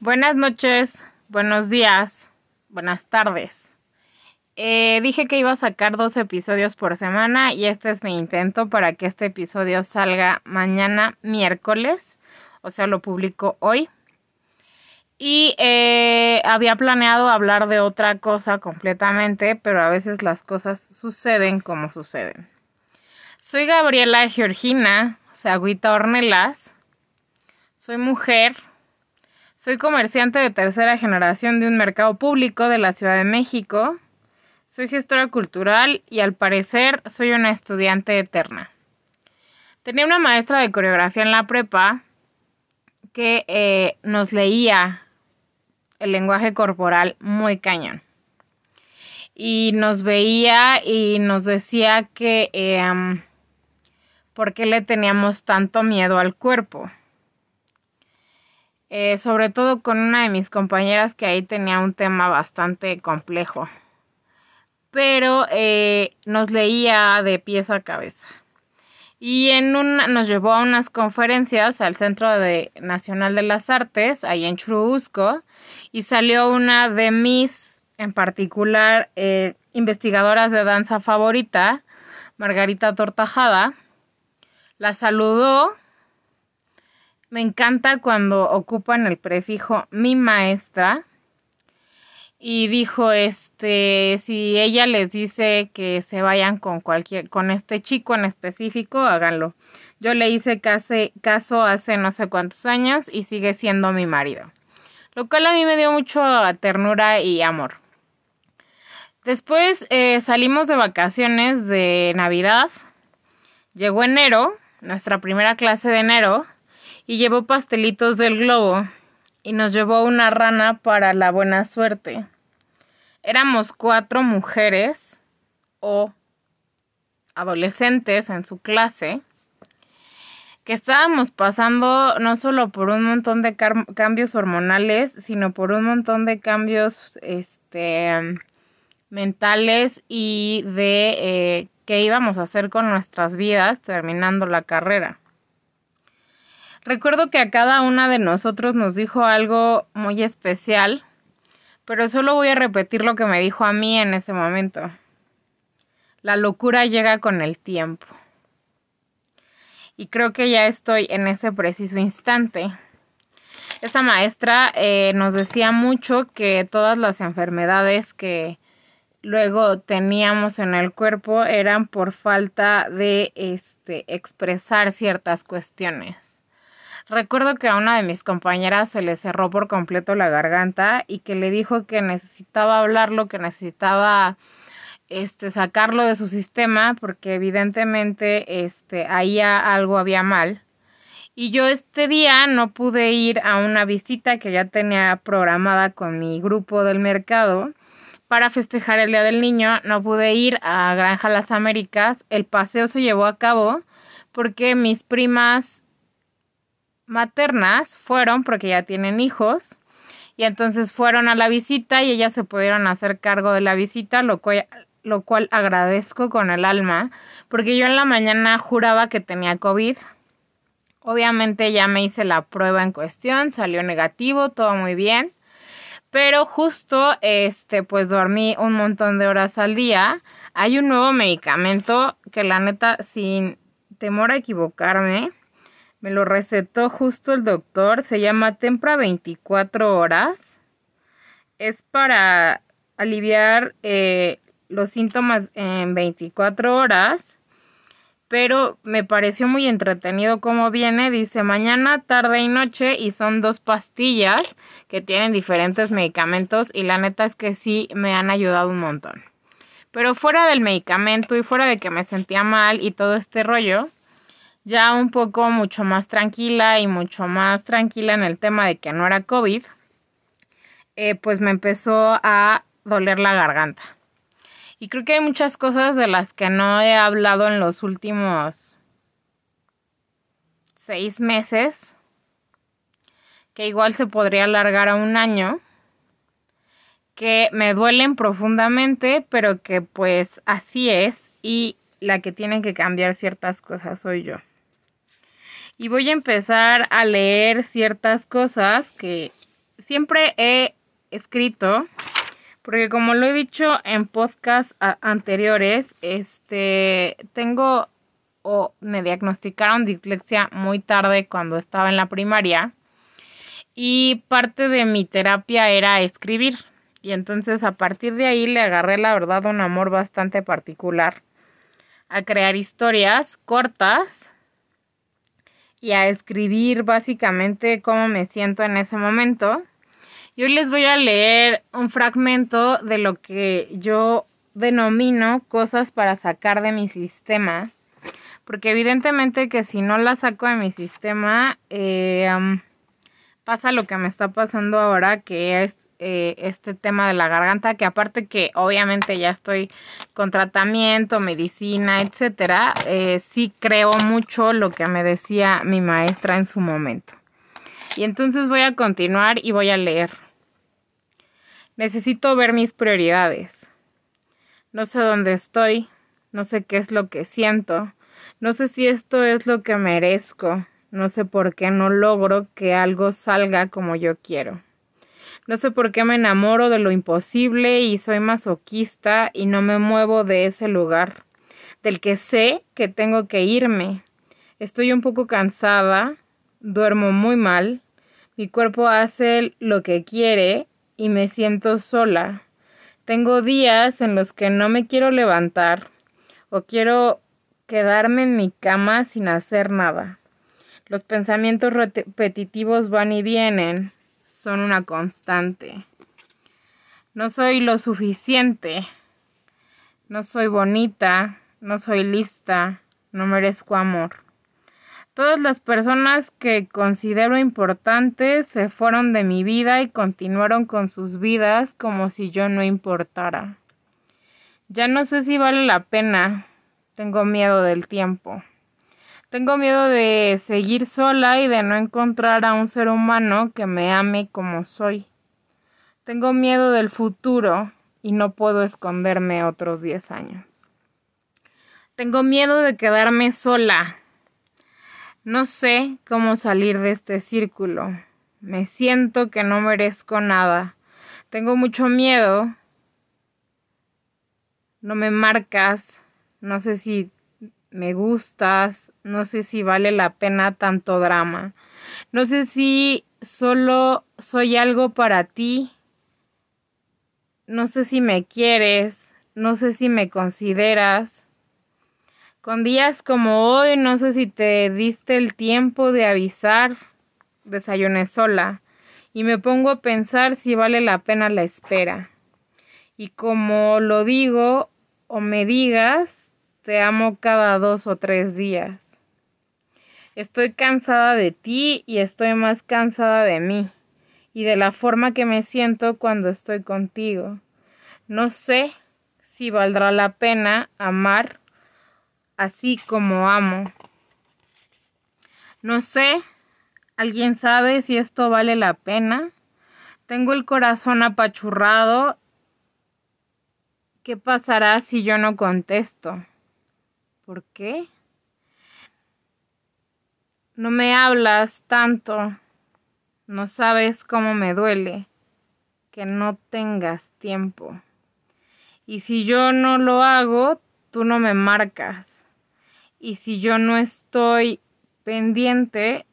Buenas noches, buenos días, buenas tardes. Eh, dije que iba a sacar dos episodios por semana y este es mi intento para que este episodio salga mañana miércoles, o sea, lo publico hoy. Y eh, había planeado hablar de otra cosa completamente, pero a veces las cosas suceden como suceden. Soy Gabriela Georgina Sagüita Ornelas. Soy mujer, soy comerciante de tercera generación de un mercado público de la Ciudad de México. Soy gestora cultural y al parecer soy una estudiante eterna. Tenía una maestra de coreografía en la prepa que eh, nos leía el lenguaje corporal muy cañón. Y nos veía y nos decía que eh, por qué le teníamos tanto miedo al cuerpo. Eh, sobre todo con una de mis compañeras que ahí tenía un tema bastante complejo. Pero eh, nos leía de pies a cabeza. Y en una, nos llevó a unas conferencias al Centro de, Nacional de las Artes, ahí en Churubusco, y salió una de mis, en particular, eh, investigadoras de danza favorita, Margarita Tortajada. La saludó me encanta cuando ocupan el prefijo mi maestra y dijo este si ella les dice que se vayan con cualquier con este chico en específico háganlo. Yo le hice caso hace no sé cuántos años y sigue siendo mi marido lo cual a mí me dio mucho ternura y amor. Después eh, salimos de vacaciones de navidad. Llegó enero nuestra primera clase de enero y llevó pastelitos del globo y nos llevó una rana para la buena suerte. Éramos cuatro mujeres o adolescentes en su clase que estábamos pasando no solo por un montón de cambios hormonales, sino por un montón de cambios este, mentales y de eh, qué íbamos a hacer con nuestras vidas terminando la carrera. Recuerdo que a cada una de nosotros nos dijo algo muy especial, pero solo voy a repetir lo que me dijo a mí en ese momento. La locura llega con el tiempo. Y creo que ya estoy en ese preciso instante. Esa maestra eh, nos decía mucho que todas las enfermedades que luego teníamos en el cuerpo eran por falta de este, expresar ciertas cuestiones. Recuerdo que a una de mis compañeras se le cerró por completo la garganta y que le dijo que necesitaba hablarlo, que necesitaba este sacarlo de su sistema porque evidentemente este ahí algo había mal. Y yo este día no pude ir a una visita que ya tenía programada con mi grupo del mercado para festejar el Día del Niño. No pude ir a Granja Las Américas. El paseo se llevó a cabo porque mis primas maternas fueron porque ya tienen hijos y entonces fueron a la visita y ellas se pudieron hacer cargo de la visita, lo cual, lo cual agradezco con el alma, porque yo en la mañana juraba que tenía COVID. Obviamente ya me hice la prueba en cuestión, salió negativo, todo muy bien. Pero justo este pues dormí un montón de horas al día. Hay un nuevo medicamento que la neta sin temor a equivocarme me lo recetó justo el doctor. Se llama Tempra 24 horas. Es para aliviar eh, los síntomas en 24 horas. Pero me pareció muy entretenido cómo viene. Dice mañana, tarde y noche. Y son dos pastillas que tienen diferentes medicamentos. Y la neta es que sí me han ayudado un montón. Pero fuera del medicamento y fuera de que me sentía mal y todo este rollo, ya un poco mucho más tranquila y mucho más tranquila en el tema de que no era COVID, eh, pues me empezó a doler la garganta. Y creo que hay muchas cosas de las que no he hablado en los últimos seis meses, que igual se podría alargar a un año, que me duelen profundamente, pero que pues así es y la que tiene que cambiar ciertas cosas soy yo y voy a empezar a leer ciertas cosas que siempre he escrito, porque como lo he dicho en podcasts anteriores, este, tengo o me diagnosticaron dislexia muy tarde cuando estaba en la primaria y parte de mi terapia era escribir y entonces a partir de ahí le agarré la verdad un amor bastante particular a crear historias cortas y a escribir básicamente cómo me siento en ese momento. Y hoy les voy a leer un fragmento de lo que yo denomino cosas para sacar de mi sistema. Porque evidentemente que si no la saco de mi sistema, eh, pasa lo que me está pasando ahora, que es eh, este tema de la garganta, que aparte que obviamente ya estoy con tratamiento, medicina, etcétera, eh, sí creo mucho lo que me decía mi maestra en su momento. Y entonces voy a continuar y voy a leer. Necesito ver mis prioridades. No sé dónde estoy, no sé qué es lo que siento, no sé si esto es lo que merezco, no sé por qué no logro que algo salga como yo quiero. No sé por qué me enamoro de lo imposible y soy masoquista y no me muevo de ese lugar, del que sé que tengo que irme. Estoy un poco cansada, duermo muy mal, mi cuerpo hace lo que quiere y me siento sola. Tengo días en los que no me quiero levantar o quiero quedarme en mi cama sin hacer nada. Los pensamientos repetitivos van y vienen son una constante. No soy lo suficiente. No soy bonita. No soy lista. No merezco amor. Todas las personas que considero importantes se fueron de mi vida y continuaron con sus vidas como si yo no importara. Ya no sé si vale la pena. Tengo miedo del tiempo. Tengo miedo de seguir sola y de no encontrar a un ser humano que me ame como soy. Tengo miedo del futuro y no puedo esconderme otros diez años. Tengo miedo de quedarme sola. No sé cómo salir de este círculo. Me siento que no merezco nada. Tengo mucho miedo. No me marcas. No sé si me gustas, no sé si vale la pena tanto drama, no sé si solo soy algo para ti, no sé si me quieres, no sé si me consideras. Con días como hoy, no sé si te diste el tiempo de avisar, desayuné sola, y me pongo a pensar si vale la pena la espera. Y como lo digo o me digas, te amo cada dos o tres días. Estoy cansada de ti y estoy más cansada de mí y de la forma que me siento cuando estoy contigo. No sé si valdrá la pena amar así como amo. No sé, ¿alguien sabe si esto vale la pena? Tengo el corazón apachurrado. ¿Qué pasará si yo no contesto? ¿Por qué? No me hablas tanto. No sabes cómo me duele que no tengas tiempo. Y si yo no lo hago, tú no me marcas. Y si yo no estoy pendiente,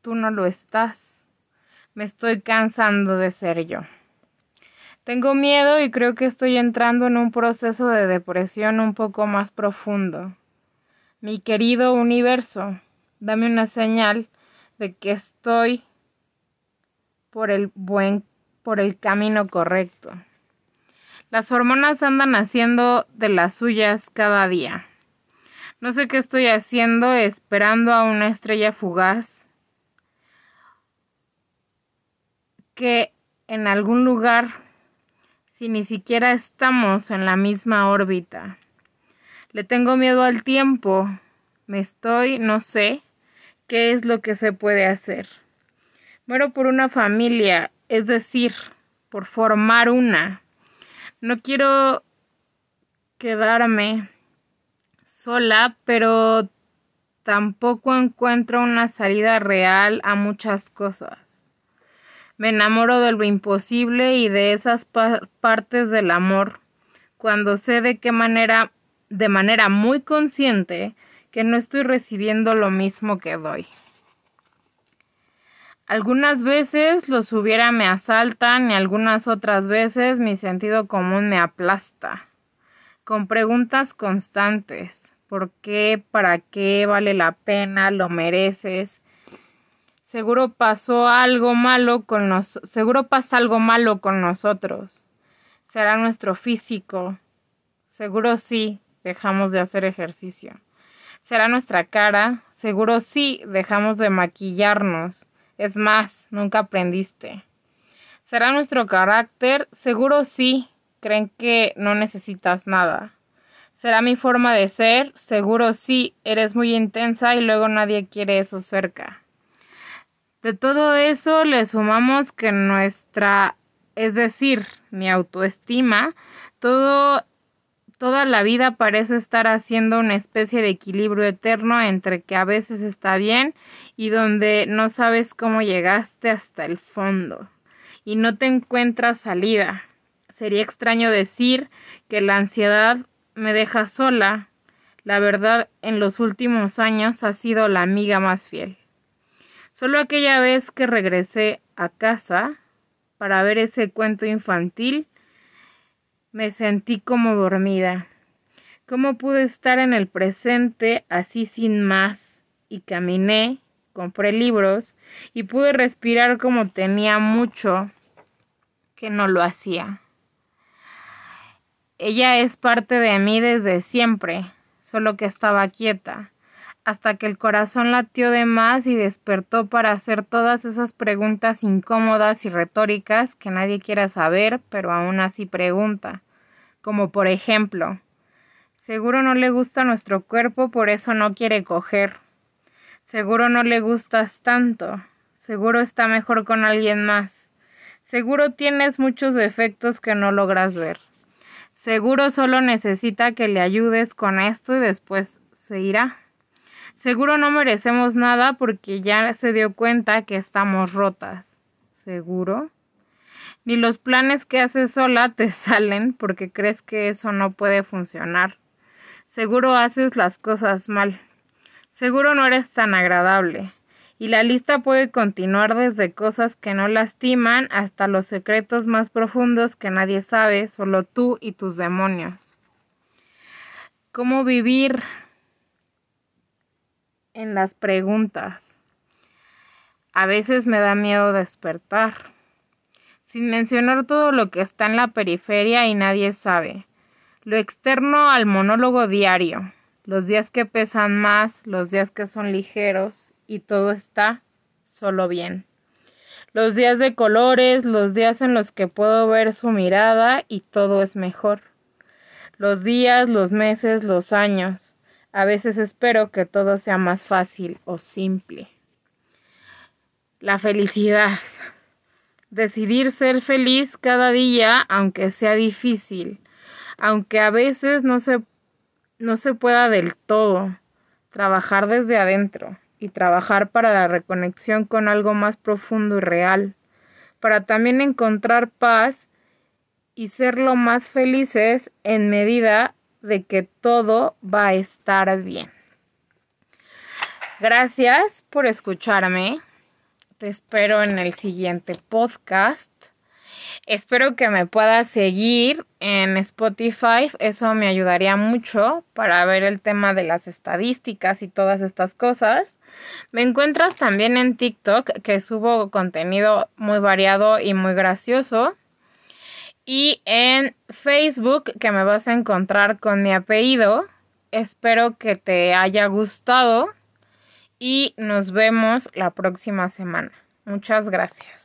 tú no lo estás. Me estoy cansando de ser yo. Tengo miedo y creo que estoy entrando en un proceso de depresión un poco más profundo. Mi querido universo, dame una señal de que estoy por el buen por el camino correcto. Las hormonas andan haciendo de las suyas cada día. No sé qué estoy haciendo esperando a una estrella fugaz que en algún lugar, si ni siquiera estamos en la misma órbita, le tengo miedo al tiempo. Me estoy, no sé, qué es lo que se puede hacer. Muero por una familia, es decir, por formar una. No quiero quedarme sola, pero tampoco encuentro una salida real a muchas cosas. Me enamoro de lo imposible y de esas partes del amor, cuando sé de qué manera, de manera muy consciente, que no estoy recibiendo lo mismo que doy. Algunas veces los hubiera me asaltan y algunas otras veces mi sentido común me aplasta. Con preguntas constantes. ¿Por qué? ¿Para qué? ¿Vale la pena? ¿Lo mereces? Seguro pasó algo malo con nos seguro pasa algo malo con nosotros. Será nuestro físico. Seguro sí, dejamos de hacer ejercicio. Será nuestra cara. Seguro sí, dejamos de maquillarnos. Es más, nunca aprendiste. ¿Será nuestro carácter? Seguro sí. Creen que no necesitas nada. ¿Será mi forma de ser? Seguro sí. Eres muy intensa y luego nadie quiere eso cerca. De todo eso le sumamos que nuestra, es decir, mi autoestima, todo, toda la vida parece estar haciendo una especie de equilibrio eterno entre que a veces está bien y donde no sabes cómo llegaste hasta el fondo y no te encuentras salida. Sería extraño decir que la ansiedad me deja sola. La verdad, en los últimos años ha sido la amiga más fiel. Solo aquella vez que regresé a casa para ver ese cuento infantil, me sentí como dormida. ¿Cómo pude estar en el presente así sin más? Y caminé, compré libros y pude respirar como tenía mucho que no lo hacía. Ella es parte de mí desde siempre, solo que estaba quieta hasta que el corazón latió de más y despertó para hacer todas esas preguntas incómodas y retóricas que nadie quiera saber, pero aún así pregunta. Como por ejemplo, seguro no le gusta nuestro cuerpo, por eso no quiere coger. Seguro no le gustas tanto. Seguro está mejor con alguien más. Seguro tienes muchos defectos que no logras ver. Seguro solo necesita que le ayudes con esto y después se irá. Seguro no merecemos nada porque ya se dio cuenta que estamos rotas. ¿Seguro? Ni los planes que haces sola te salen porque crees que eso no puede funcionar. Seguro haces las cosas mal. Seguro no eres tan agradable. Y la lista puede continuar desde cosas que no lastiman hasta los secretos más profundos que nadie sabe, solo tú y tus demonios. ¿Cómo vivir en las preguntas. A veces me da miedo despertar, sin mencionar todo lo que está en la periferia y nadie sabe. Lo externo al monólogo diario, los días que pesan más, los días que son ligeros y todo está solo bien. Los días de colores, los días en los que puedo ver su mirada y todo es mejor. Los días, los meses, los años a veces espero que todo sea más fácil o simple. La felicidad. Decidir ser feliz cada día, aunque sea difícil, aunque a veces no se, no se pueda del todo. Trabajar desde adentro y trabajar para la reconexión con algo más profundo y real, para también encontrar paz y ser lo más felices en medida de que todo va a estar bien. Gracias por escucharme. Te espero en el siguiente podcast. Espero que me puedas seguir en Spotify. Eso me ayudaría mucho para ver el tema de las estadísticas y todas estas cosas. Me encuentras también en TikTok, que subo contenido muy variado y muy gracioso y en Facebook que me vas a encontrar con mi apellido. Espero que te haya gustado y nos vemos la próxima semana. Muchas gracias.